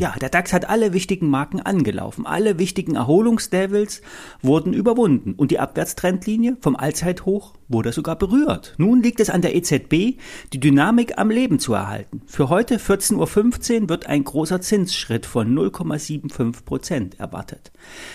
Ja, der DAX hat alle wichtigen Marken angelaufen. Alle wichtigen Erholungsdevils wurden überwunden und die Abwärtstrendlinie vom Allzeithoch wurde sogar berührt. Nun liegt es an der EZB, die Dynamik am Leben zu erhalten. Für heute 14.15 Uhr wird ein großer Zinsschritt von 0,75 Prozent erwartet.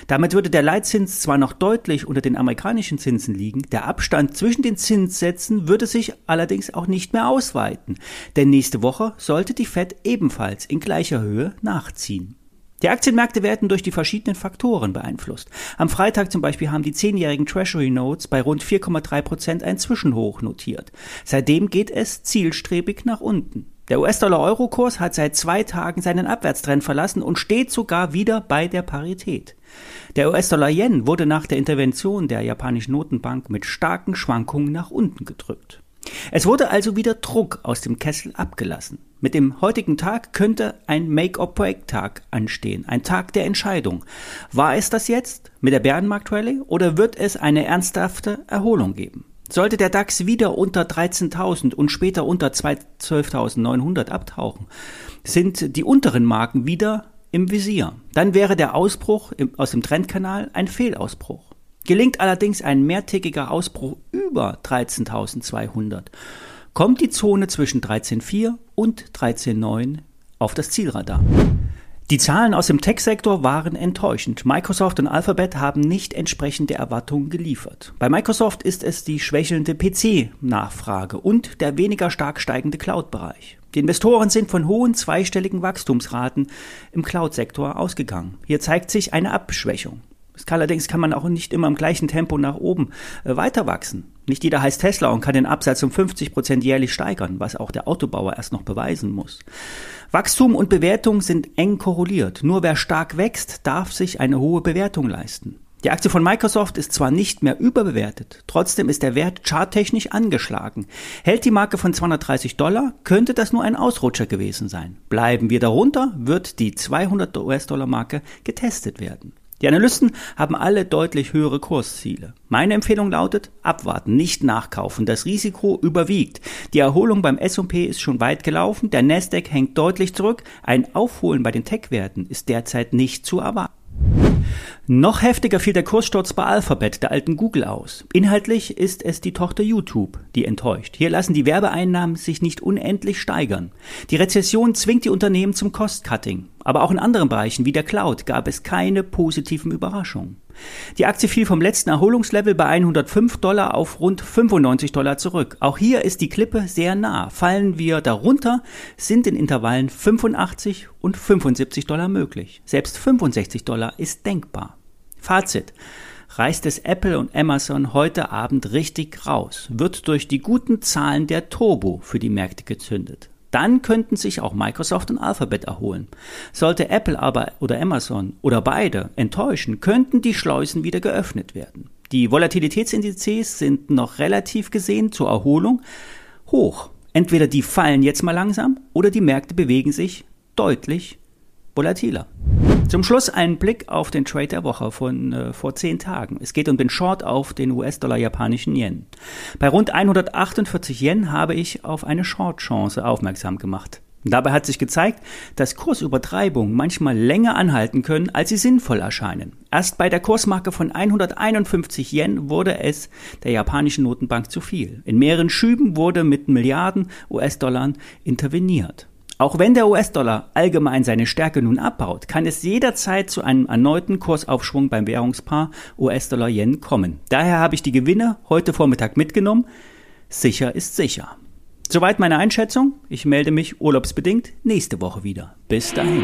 Damit würde der Leitzins zwar noch deutlich unter den amerikanischen Zinsen liegen, der Abstand zwischen den Zinssätzen würde sich allerdings auch nicht mehr ausweiten, denn nächste Woche sollte die Fed ebenfalls in gleicher Höhe nachziehen. Die Aktienmärkte werden durch die verschiedenen Faktoren beeinflusst. Am Freitag zum Beispiel haben die zehnjährigen Treasury Notes bei rund 4,3 Prozent ein Zwischenhoch notiert. Seitdem geht es zielstrebig nach unten. Der US-Dollar-Euro-Kurs hat seit zwei Tagen seinen Abwärtstrend verlassen und steht sogar wieder bei der Parität. Der US-Dollar-Yen wurde nach der Intervention der japanischen Notenbank mit starken Schwankungen nach unten gedrückt. Es wurde also wieder Druck aus dem Kessel abgelassen. Mit dem heutigen Tag könnte ein Make-or-Break-Tag anstehen, ein Tag der Entscheidung. War es das jetzt mit der Bärenmarkt-Rallye oder wird es eine ernsthafte Erholung geben? Sollte der DAX wieder unter 13.000 und später unter 12.900 abtauchen, sind die unteren Marken wieder im Visier. Dann wäre der Ausbruch aus dem Trendkanal ein Fehlausbruch. Gelingt allerdings ein mehrtägiger Ausbruch über 13.200, kommt die Zone zwischen 13.4 und 13.9 auf das Zielradar. Die Zahlen aus dem Tech-Sektor waren enttäuschend. Microsoft und Alphabet haben nicht entsprechende Erwartungen geliefert. Bei Microsoft ist es die schwächelnde PC-Nachfrage und der weniger stark steigende Cloud-Bereich. Die Investoren sind von hohen zweistelligen Wachstumsraten im Cloud-Sektor ausgegangen. Hier zeigt sich eine Abschwächung. Allerdings kann man auch nicht immer im gleichen Tempo nach oben äh, weiter wachsen. Nicht jeder heißt Tesla und kann den Absatz um 50 Prozent jährlich steigern, was auch der Autobauer erst noch beweisen muss. Wachstum und Bewertung sind eng korreliert. Nur wer stark wächst, darf sich eine hohe Bewertung leisten. Die Aktie von Microsoft ist zwar nicht mehr überbewertet, trotzdem ist der Wert charttechnisch angeschlagen. Hält die Marke von 230 Dollar, könnte das nur ein Ausrutscher gewesen sein. Bleiben wir darunter, wird die 200 US-Dollar Marke getestet werden. Die Analysten haben alle deutlich höhere Kursziele. Meine Empfehlung lautet, abwarten, nicht nachkaufen. Das Risiko überwiegt. Die Erholung beim S&P ist schon weit gelaufen, der Nasdaq hängt deutlich zurück. Ein Aufholen bei den Tech-Werten ist derzeit nicht zu erwarten. Noch heftiger fiel der Kurssturz bei Alphabet, der alten Google, aus. Inhaltlich ist es die Tochter YouTube, die enttäuscht. Hier lassen die Werbeeinnahmen sich nicht unendlich steigern. Die Rezession zwingt die Unternehmen zum Cost-Cutting. Aber auch in anderen Bereichen wie der Cloud gab es keine positiven Überraschungen. Die Aktie fiel vom letzten Erholungslevel bei 105 Dollar auf rund 95 Dollar zurück. Auch hier ist die Klippe sehr nah. Fallen wir darunter, sind in Intervallen 85 und 75 Dollar möglich. Selbst 65 Dollar ist denkbar. Fazit reißt es Apple und Amazon heute Abend richtig raus, wird durch die guten Zahlen der Turbo für die Märkte gezündet. Dann könnten sich auch Microsoft und Alphabet erholen. Sollte Apple aber oder Amazon oder beide enttäuschen, könnten die Schleusen wieder geöffnet werden. Die Volatilitätsindizes sind noch relativ gesehen zur Erholung hoch. Entweder die fallen jetzt mal langsam oder die Märkte bewegen sich deutlich volatiler. Zum Schluss ein Blick auf den Trade der Woche von äh, vor zehn Tagen. Es geht um den Short auf den US-Dollar japanischen Yen. Bei rund 148 Yen habe ich auf eine Short-Chance aufmerksam gemacht. Dabei hat sich gezeigt, dass Kursübertreibungen manchmal länger anhalten können, als sie sinnvoll erscheinen. Erst bei der Kursmarke von 151 Yen wurde es der japanischen Notenbank zu viel. In mehreren Schüben wurde mit Milliarden US-Dollar interveniert. Auch wenn der US-Dollar allgemein seine Stärke nun abbaut, kann es jederzeit zu einem erneuten Kursaufschwung beim Währungspaar US-Dollar-Yen kommen. Daher habe ich die Gewinne heute Vormittag mitgenommen. Sicher ist sicher. Soweit meine Einschätzung. Ich melde mich urlaubsbedingt nächste Woche wieder. Bis dahin.